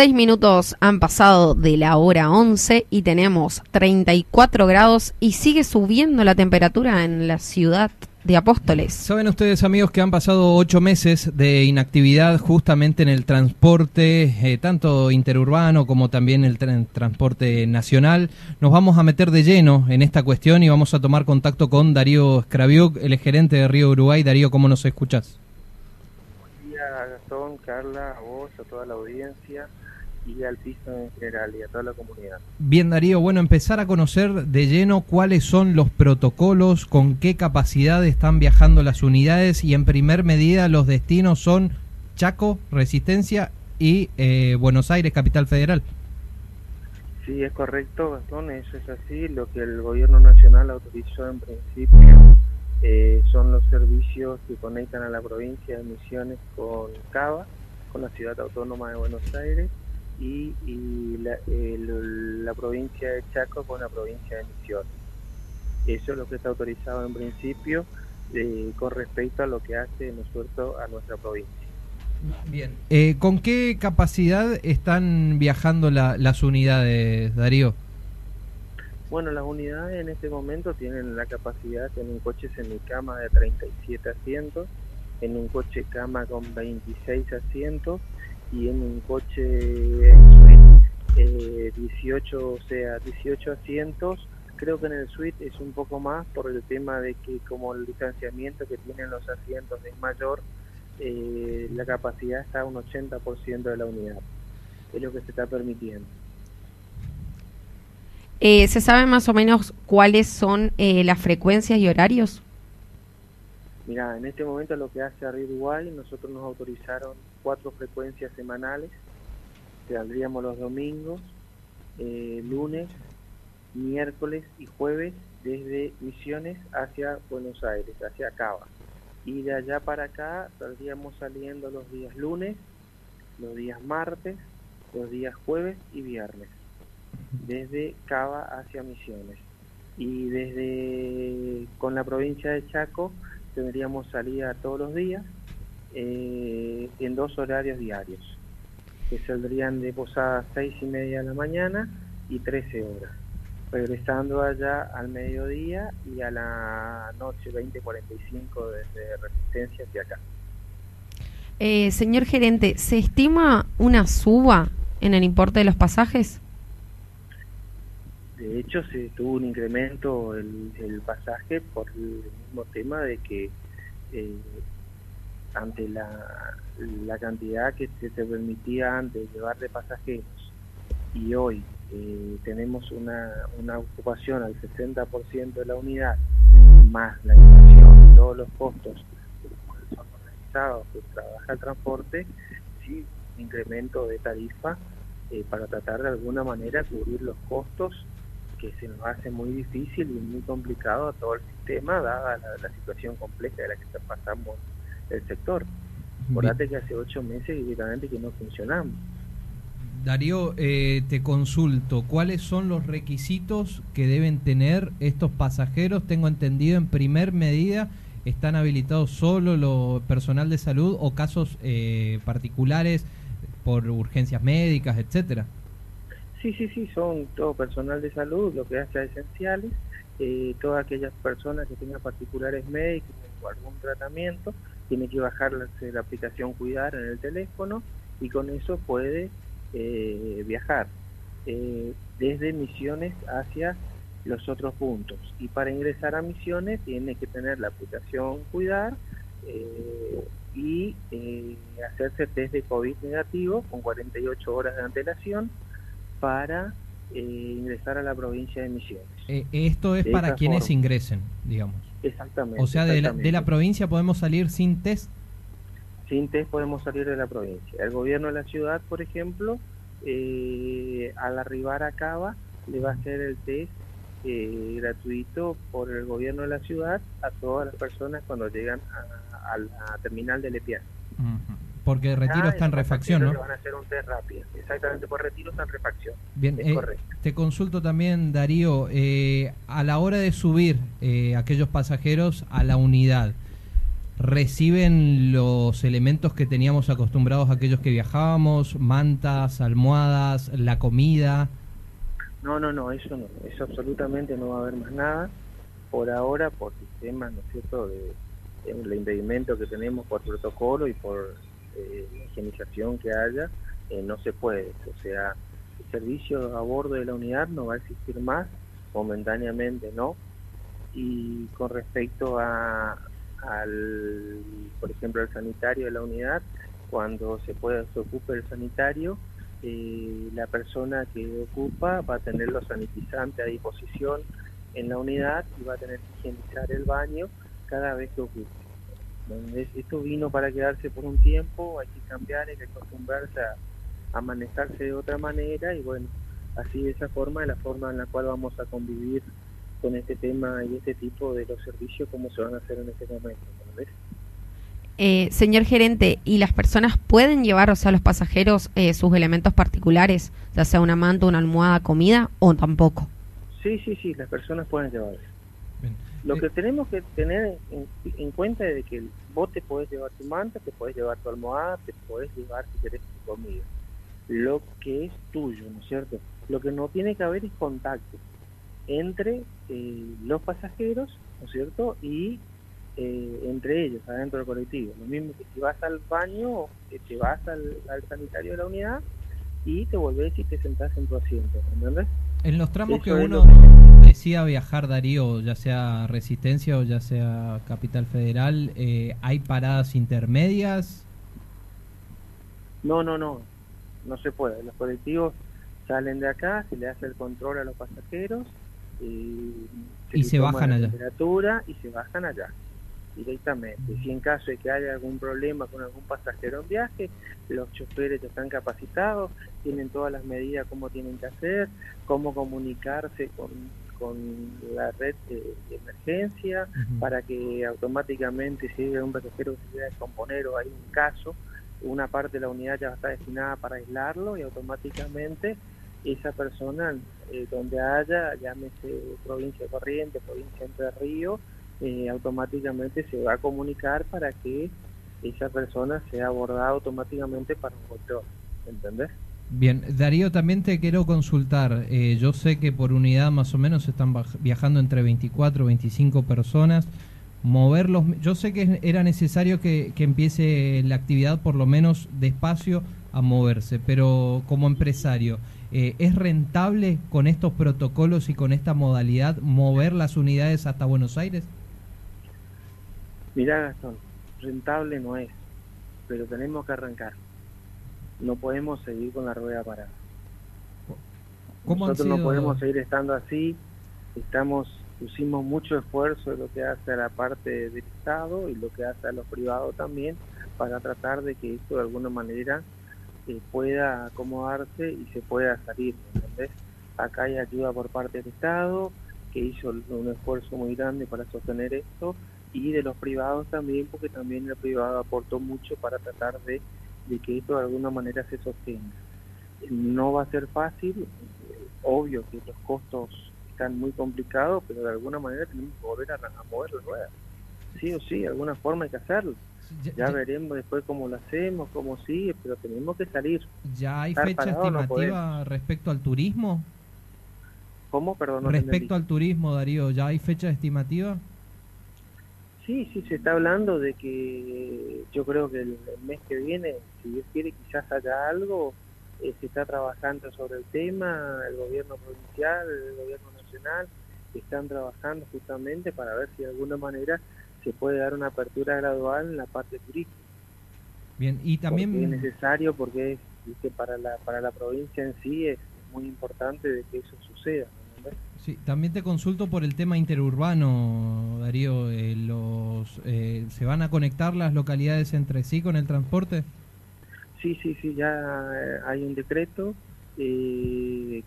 Seis minutos han pasado de la hora 11 y tenemos 34 grados y sigue subiendo la temperatura en la ciudad de Apóstoles. Saben ustedes amigos que han pasado ocho meses de inactividad justamente en el transporte, eh, tanto interurbano como también el transporte nacional. Nos vamos a meter de lleno en esta cuestión y vamos a tomar contacto con Darío Scraviuk, el gerente de Río Uruguay. Darío, ¿cómo nos escuchas? Buen día Gastón, Carla, a vos, a toda la audiencia y al piso en general y a toda la comunidad. Bien, Darío, bueno, empezar a conocer de lleno cuáles son los protocolos, con qué capacidad están viajando las unidades y en primer medida los destinos son Chaco, Resistencia y eh, Buenos Aires, Capital Federal. Sí, es correcto, Gastón, eso es así. Lo que el gobierno nacional autorizó en principio eh, son los servicios que conectan a la provincia de Misiones con Cava, con la ciudad autónoma de Buenos Aires y, la, provincia de Chaco con la provincia de Misiones. Eso es lo que está autorizado en principio eh, con respecto a lo que hace nosotros a nuestra provincia. Bien. Eh, ¿Con qué capacidad están viajando las unidades, Darío? Bueno, las unidades en este momento tienen la capacidad en un coche semicama de 37 asientos, en un coche cama con 26 asientos y en un coche eh, 18, o sea, 18 asientos. Creo que en el suite es un poco más por el tema de que como el distanciamiento que tienen los asientos es mayor, eh, la capacidad está a un 80% de la unidad. Es lo que se está permitiendo. Eh, ¿Se sabe más o menos cuáles son eh, las frecuencias y horarios? Mira, en este momento lo que hace Río Uruguay, nosotros nos autorizaron cuatro frecuencias semanales, saldríamos los domingos, eh, lunes, miércoles y jueves desde Misiones hacia Buenos Aires, hacia Cava. Y de allá para acá saldríamos saliendo los días lunes, los días martes, los días jueves y viernes, desde Cava hacia Misiones. Y desde con la provincia de Chaco tendríamos salida todos los días eh, en dos horarios diarios, que saldrían de Posada 6 y media de la mañana y 13 horas, regresando allá al mediodía y a la noche 20.45 desde Resistencia hacia acá. Eh, señor gerente, ¿se estima una suba en el importe de los pasajes? De hecho, se tuvo un incremento el, pasaje por el mismo tema de que eh, ante la, la cantidad que se, permitía antes llevar de pasajeros y hoy eh, tenemos una, una ocupación al 60% de la unidad, más la inflación, todos los costos que son organizados que trabaja el transporte, sí, incremento de tarifa eh, para tratar de alguna manera cubrir los costos que se nos hace muy difícil y muy complicado a todo el sistema, dada la, situación compleja de la que está pasando el sector. Acordate que hace ocho meses directamente que no funcionamos. Darío, eh, te consulto, ¿cuáles son los requisitos que deben tener estos pasajeros? Tengo entendido, en primer medida, están habilitados solo lo personal de salud o casos eh, particulares por urgencias médicas, etcétera. Sí, sí, sí, son todo personal de salud, lo que hace esenciales, eh, todas aquellas personas que tengan particulares médicos o algún tratamiento, tiene que bajar la, aplicación Cuidar en el teléfono y con eso puede eh, viajar eh, desde Misiones hacia los otros puntos. Y para ingresar a Misiones tiene que tener la aplicación Cuidar y hacerse test de COVID negativo con 48 horas de antelación para eh, ingresar a la provincia de Misiones. Eh, esto es De para quienes forma. ingresen, digamos. Exactamente. O sea, de la, de la provincia podemos salir sin test. Sin test podemos salir de la provincia. El gobierno de la ciudad, por ejemplo, eh, al arribar a Cava, le va a hacer el test eh, gratuito por el gobierno de la ciudad a todas las personas cuando llegan a, a la terminal del EPIA. Ujú. Porque Retiro está en refacción, ¿no? Van a hacer un test rápido. Exactamente, por retiro está en refacción. Bien, Es eh, correcto. te consulto también, Darío, eh, a la hora de subir eh, aquellos pasajeros a la unidad, ¿reciben los elementos que teníamos acostumbrados aquellos que viajábamos, mantas, almohadas, la comida? No, no, no, eso no, eso absolutamente no va a haber más nada. Por ahora, por sistemas, ¿no es cierto?, de el impedimento que tenemos por protocolo y por eh, higienización que haya, eh, no se puede. O sea, el servicio a bordo de la unidad no va a existir más, momentáneamente no. Y con respecto a, al, por ejemplo, al sanitario de la unidad, cuando se pueda se ocupe el sanitario, eh, la persona que ocupa va a tener los sanitizantes a disposición en la unidad y va a tener que higienizar el baño cada vez que ocupe. Esto vino para quedarse por un tiempo, hay que cambiar, hay que acostumbrarse a, a manejarse de otra manera y bueno, así de esa forma es la forma en la cual vamos a convivir con este tema y este tipo de los servicios como se van a hacer en este momento. ¿entendés? Eh, señor gerente, ¿y las personas pueden llevar, o sea, los pasajeros, eh, sus elementos particulares, ya sea una manta, una almohada, comida, o tampoco? Sí, sí, sí, las personas pueden llevar. Bien. Lo que tenemos que tener en, en cuenta es de que vos te podés llevar tu manta, te podés llevar tu almohada, te podés llevar si querés tu comida. Lo que es tuyo, ¿no es cierto? Lo que no tiene que haber es contacto entre eh, los pasajeros, ¿no es cierto? Y eh, entre ellos, adentro del colectivo. Lo mismo que si vas al baño, eh, te vas al, al sanitario de la unidad y te volvés y te sentás en tu asiento, ¿entendés? En los tramos que uno lo decía viajar, Darío, ya sea Resistencia o ya sea Capital Federal, eh, ¿hay paradas intermedias? No, no, no, no se puede. Los colectivos salen de acá, se le hace el control a los pasajeros y, Y se bajan la allá. temperatura y se bajan allá directamente. Si en caso de que haya algún problema con algún pasajero en viaje, los choferes están capacitados, tienen todas las medidas cómo tienen que hacer, cómo comunicarse con, con la red de, de emergencia, para que automáticamente si hay un pasajero que se quiera descomponer o hay un caso, una parte de la unidad ya está destinada para aislarlo y automáticamente esa persona eh, donde haya, llámese provincia de Corrientes, provincia de Entre Ríos, eh, automáticamente se va a comunicar para que esa persona sea abordada automáticamente para un control, ¿entendés? Bien, Darío, también te quiero consultar. eh, yo sé que por unidad más o menos están viajando entre 24 o 25 personas. Moverlos, yo sé que era necesario que, que empiece la actividad por lo menos despacio a moverse, pero como empresario, eh, ¿es rentable con estos protocolos y con esta modalidad mover las unidades hasta Buenos Aires? Mirá Gastón, rentable no es, pero tenemos que arrancar. No podemos seguir con la rueda parada. ¿Cómo han Nosotros no podemos seguir estando así. Estamos pusimos mucho esfuerzo en lo que hace a la parte del Estado y lo que hace a los privados también para tratar de que esto de alguna manera eh, pueda acomodarse y se pueda salir, ¿entendés? Acá hay ayuda por parte del Estado que hizo un esfuerzo muy grande para sostener esto y de los privados también porque también el privado aportó mucho para tratar de, de que esto de alguna manera se sostenga. No va a ser fácil, eh, obvio que los costos están muy complicados, pero de alguna manera tenemos que volver a, a mover la rueda. Sí o sí, de alguna forma hay que hacerlo. Ya, veremos después cómo lo hacemos, cómo sigue, pero tenemos que salir. ya hay estar fecha no estimativa respecto al turismo? ¿Cómo? Perdón, no Respecto entendí. al turismo, Darío, ¿ya hay fecha estimativa? Sí, sí, se está hablando de que yo creo que el, el mes que viene, si Dios quiere, quizás haya algo. eh, se está trabajando sobre el tema, el gobierno provincial, el gobierno nacional, están trabajando justamente para ver si de alguna manera se puede dar una apertura gradual en la parte turística. Bien, y Porque es también... necesario porque es, viste, para la para la provincia en sí es muy importante de que eso suceda. Sí, también te consulto por el tema interurbano, Darío. Eh, los, eh, ¿Se van a conectar las localidades entre sí con el transporte? Sí, sí, sí, ya eh, hay un decreto. Eh,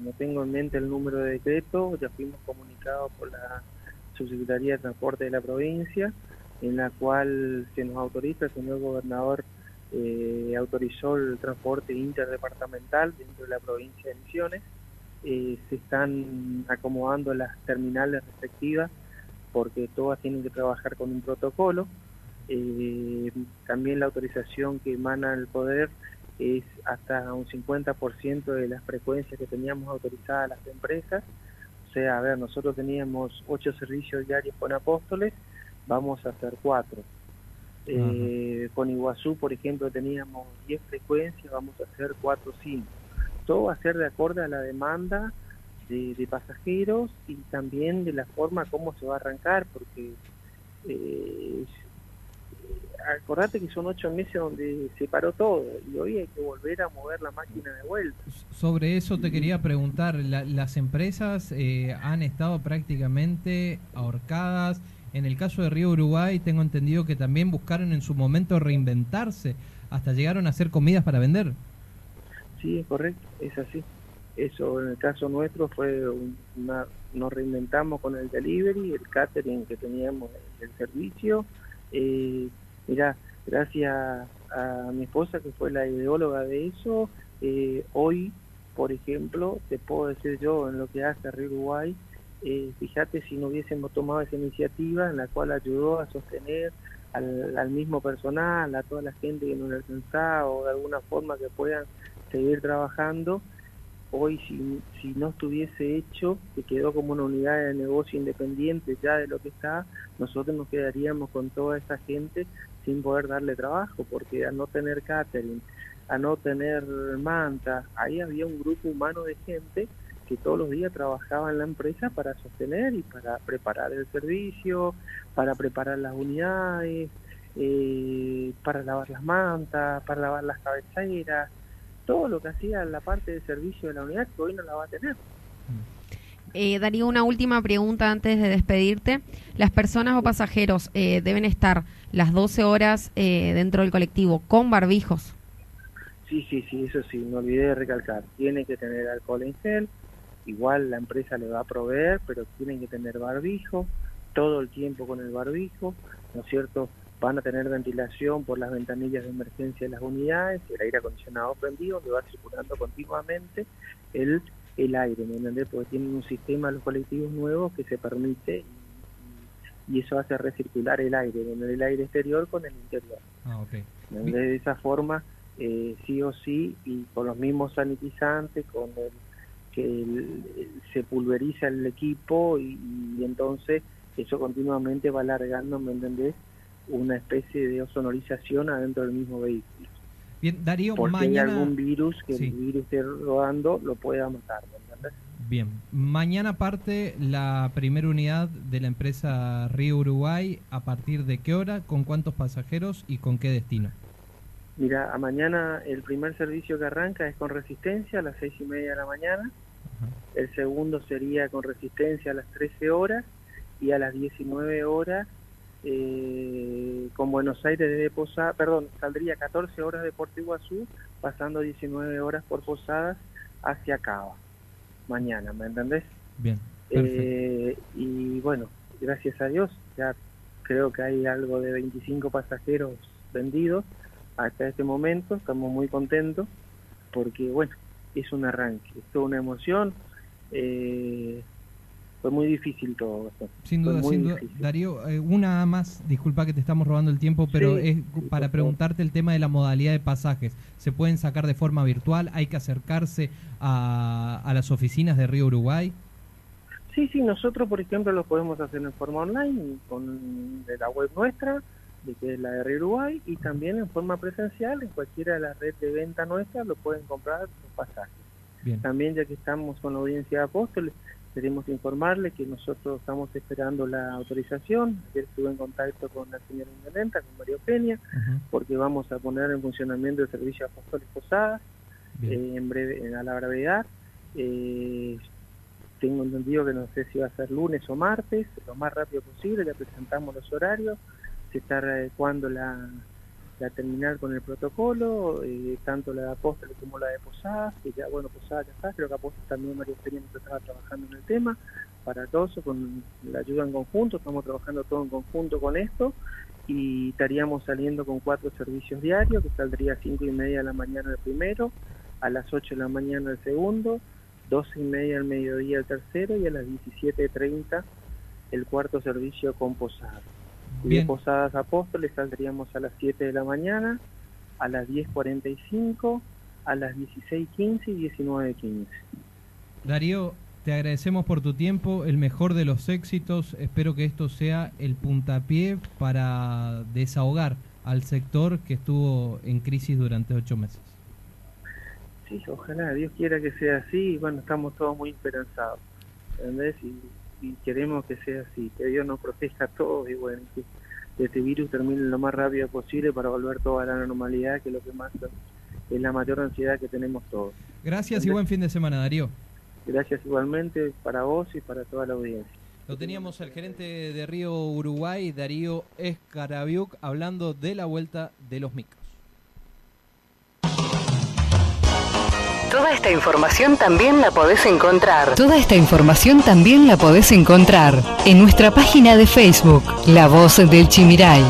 no tengo en mente el número de decreto, ya fuimos comunicados por la Subsecretaría de Transporte de la provincia, en la cual se nos autoriza, el señor gobernador eh, autorizó el transporte interdepartamental dentro de la provincia de Misiones. Eh, se están acomodando las terminales respectivas porque todas tienen que trabajar con un protocolo. Eh, también la autorización que emana el poder es hasta un 50% de las frecuencias que teníamos autorizadas las empresas. O sea, a ver, nosotros teníamos ocho servicios diarios con Apóstoles, vamos a hacer cuatro. Eh, con Iguazú, por ejemplo, teníamos 10 frecuencias, vamos a hacer 4 o 5. Va a ser de acuerdo a la demanda de, pasajeros y también de la forma como se va a arrancar, porque eh, acordate que son ocho meses donde se paró todo y hoy hay que volver a mover la máquina de vuelta. Sobre eso te quería preguntar, las empresas eh, han estado prácticamente ahorcadas en el caso de Río Uruguay tengo entendido que también buscaron en su momento reinventarse, hasta llegaron a hacer comidas para vender. Sí, es correcto, es así. Eso en el caso nuestro fue una, nos reinventamos con el delivery, el catering que teníamos, el servicio. Eh, mira, gracias a mi esposa que fue la ideóloga de eso, eh, hoy, por ejemplo, te puedo decir yo en lo que hace Río Uruguay, eh, fíjate si no hubiésemos tomado esa iniciativa en la cual ayudó a sostener al, mismo personal, a toda la gente que no le alcanzaba o de alguna forma que puedan seguir trabajando, hoy si, no estuviese hecho, que quedó como una unidad de negocio independiente ya de lo que está, nosotros nos quedaríamos con toda esa gente sin poder darle trabajo, porque al no tener catering, a no tener manta, ahí había un grupo humano de gente que todos los días trabajaba en la empresa para sostener y para preparar el servicio, para preparar las unidades, eh, para lavar las mantas, para lavar las cabeceras, todo lo que hacía la parte de servicio de la unidad que hoy no la va a tener. Eh, Darío, una última pregunta antes de despedirte. ¿Las personas o pasajeros eh, deben estar las 12 horas eh, dentro del colectivo con barbijos? Sí, sí, sí, eso sí, no olvidé de recalcar. Tiene que tener alcohol en gel, igual la empresa le va a proveer, pero tienen que tener barbijo, todo el tiempo con el barbijo, ¿no es cierto? Van a tener ventilación por las ventanillas de emergencia de las unidades, el aire acondicionado prendido, que va circulando continuamente el, el aire, ¿me entiendes? Porque tienen un sistema los colectivos nuevos que se permite y, eso hace recircular el aire, el aire exterior con el interior. Ah, okay. De esa forma, eh, sí o sí, y con los mismos sanitizantes, con el que se pulveriza el equipo y, entonces eso continuamente va alargando, ¿me entendés? Una especie de osonorización adentro del mismo vehículo. Bien, Darío, Porque mañana... hay algún virus que el virus esté rodando, lo pueda matar. Bien, mañana parte la primera unidad de la empresa Río Uruguay, ¿a partir de qué hora, con cuántos pasajeros y con qué destino? Mira, a mañana el primer servicio que arranca es con resistencia a las seis y media de la mañana. El segundo sería con resistencia a las 13 horas y a las 19 horas eh, con Buenos Aires desde Posada, perdón, saldría 14 horas de Puerto Iguazú, pasando 19 horas por Posadas hacia Cava, mañana, ¿me entendés? Bien. Eh, y bueno, gracias a Dios, ya creo que hay algo de 25 pasajeros vendidos hasta este momento, estamos muy contentos porque bueno, es un arranque, es toda una emoción. Eh, fue muy difícil todo. Sin duda, sin duda. Darío, eh, una más, disculpa que te estamos robando el tiempo, pero es para preguntarte el tema de la modalidad de pasajes. ¿Se pueden sacar de forma virtual? ¿Hay que acercarse a, a las oficinas de Río Uruguay? Sí, sí, nosotros, por ejemplo, lo podemos hacer en forma online, con de la web nuestra, de que es la de Uruguay, y también en forma presencial, en cualquiera de las redes de venta nuestras lo pueden comprar los pasajes. También ya que estamos con la audiencia de apóstoles, queremos informarle que nosotros estamos esperando la autorización. Ayer estuve en contacto con la señora Indolenta, con María Eugenia, porque vamos a poner en funcionamiento el servicio de apóstoles posadas eh, en breve, a la brevedad. Eh, tengo entendido que no sé si va a ser lunes o martes, lo más rápido posible, le presentamos los horarios, se está adecuando la, la terminal con el protocolo, eh, tanto la de Apóstoles como la de Posadas, que ya, bueno, Posadas ya está, creo que Apóstoles también María Experiencia estaba trabajando en el tema, para todos, con la ayuda en conjunto, estamos trabajando todo en conjunto con esto, y estaríamos saliendo con cuatro servicios diarios, que saldría a cinco y media de la mañana el primero, a las 8 de la mañana el segundo, 12 y media al mediodía el tercero y a las 17.30 el cuarto servicio con Posadas. Y de Posadas Apóstoles saldríamos a las 7 de la mañana, a las 10.45, a las 16.15 y 19.15. Darío, te agradecemos por tu tiempo, el mejor de los éxitos. Espero que esto sea el puntapié para desahogar al sector que estuvo en crisis durante ocho meses. Sí, ojalá, Dios quiera que sea así. Y bueno, estamos todos muy esperanzados, ¿entendés? Y, queremos que sea así, que Dios nos proteja a todos y bueno, que este virus termine lo más rápido posible para volver toda a la normalidad, que es lo que más es la mayor ansiedad que tenemos todos. Gracias y buen fin de semana, Darío. Gracias igualmente para vos y para toda la audiencia. Lo teníamos al gerente de Río Uruguay, Darío Escarabiuk, hablando de la vuelta de los micros. Toda esta información también la podés encontrar. Toda esta información también la podés encontrar en nuestra página de Facebook, La Voz del Chimiray.